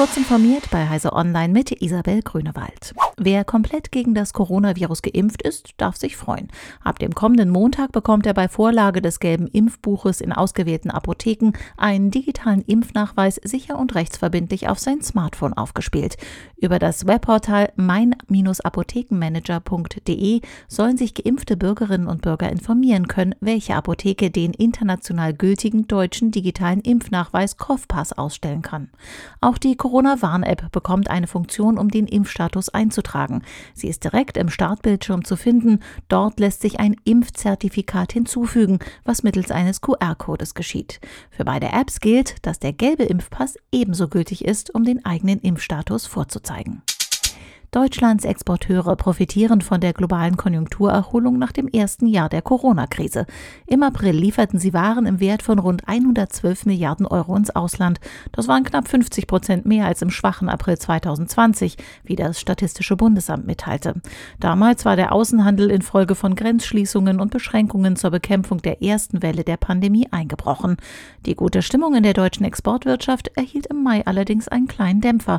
Kurz informiert bei Heise Online mit Isabel Grünewald. Wer komplett gegen das Coronavirus geimpft ist, darf sich freuen. Ab dem kommenden Montag bekommt er bei Vorlage des gelben Impfbuches in ausgewählten Apotheken einen digitalen Impfnachweis sicher und rechtsverbindlich auf sein Smartphone aufgespielt. Über das Webportal mein-apothekenmanager.de sollen sich geimpfte Bürgerinnen und Bürger informieren können, welche Apotheke den international gültigen deutschen digitalen Impfnachweis COVPass ausstellen kann. Auch die Corona-Warn-App bekommt eine Funktion, um den Impfstatus einzutragen. Sie ist direkt im Startbildschirm zu finden. Dort lässt sich ein Impfzertifikat hinzufügen, was mittels eines QR-Codes geschieht. Für beide Apps gilt, dass der gelbe Impfpass ebenso gültig ist, um den eigenen Impfstatus vorzuzeigen. Deutschlands Exporteure profitieren von der globalen Konjunkturerholung nach dem ersten Jahr der Corona-Krise. Im April lieferten sie Waren im Wert von rund 112 Milliarden Euro ins Ausland. Das waren knapp 50 Prozent mehr als im schwachen April 2020, wie das Statistische Bundesamt mitteilte. Damals war der Außenhandel infolge von Grenzschließungen und Beschränkungen zur Bekämpfung der ersten Welle der Pandemie eingebrochen. Die gute Stimmung in der deutschen Exportwirtschaft erhielt im Mai allerdings einen kleinen Dämpfer.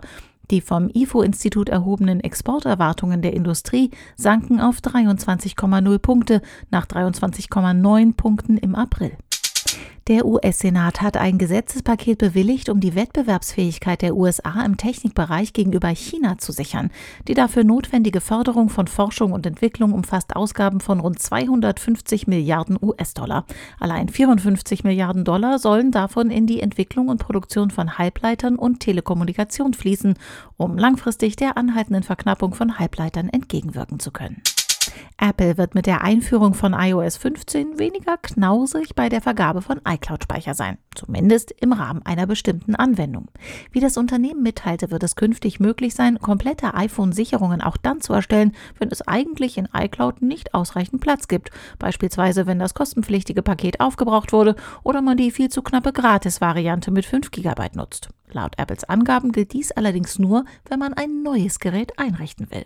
Die vom IFO-Institut erhobenen Exporterwartungen der Industrie sanken auf 23,0 Punkte nach 23,9 Punkten im April. Der US-Senat hat ein Gesetzespaket bewilligt, um die Wettbewerbsfähigkeit der USA im Technikbereich gegenüber China zu sichern. Die dafür notwendige Förderung von Forschung und Entwicklung umfasst Ausgaben von rund 250 Milliarden US-Dollar. Allein 54 Milliarden Dollar sollen davon in die Entwicklung und Produktion von Halbleitern und Telekommunikation fließen, um langfristig der anhaltenden Verknappung von Halbleitern entgegenwirken zu können. Apple wird mit der Einführung von iOS 15 weniger knausig bei der Vergabe von iCloud-Speicher sein, zumindest im Rahmen einer bestimmten Anwendung. Wie das Unternehmen mitteilte, wird es künftig möglich sein, komplette iPhone-Sicherungen auch dann zu erstellen, wenn es eigentlich in iCloud nicht ausreichend Platz gibt, beispielsweise wenn das kostenpflichtige Paket aufgebraucht wurde oder man die viel zu knappe Gratis-Variante mit 5 GB nutzt. Laut Apples Angaben gilt dies allerdings nur, wenn man ein neues Gerät einrichten will.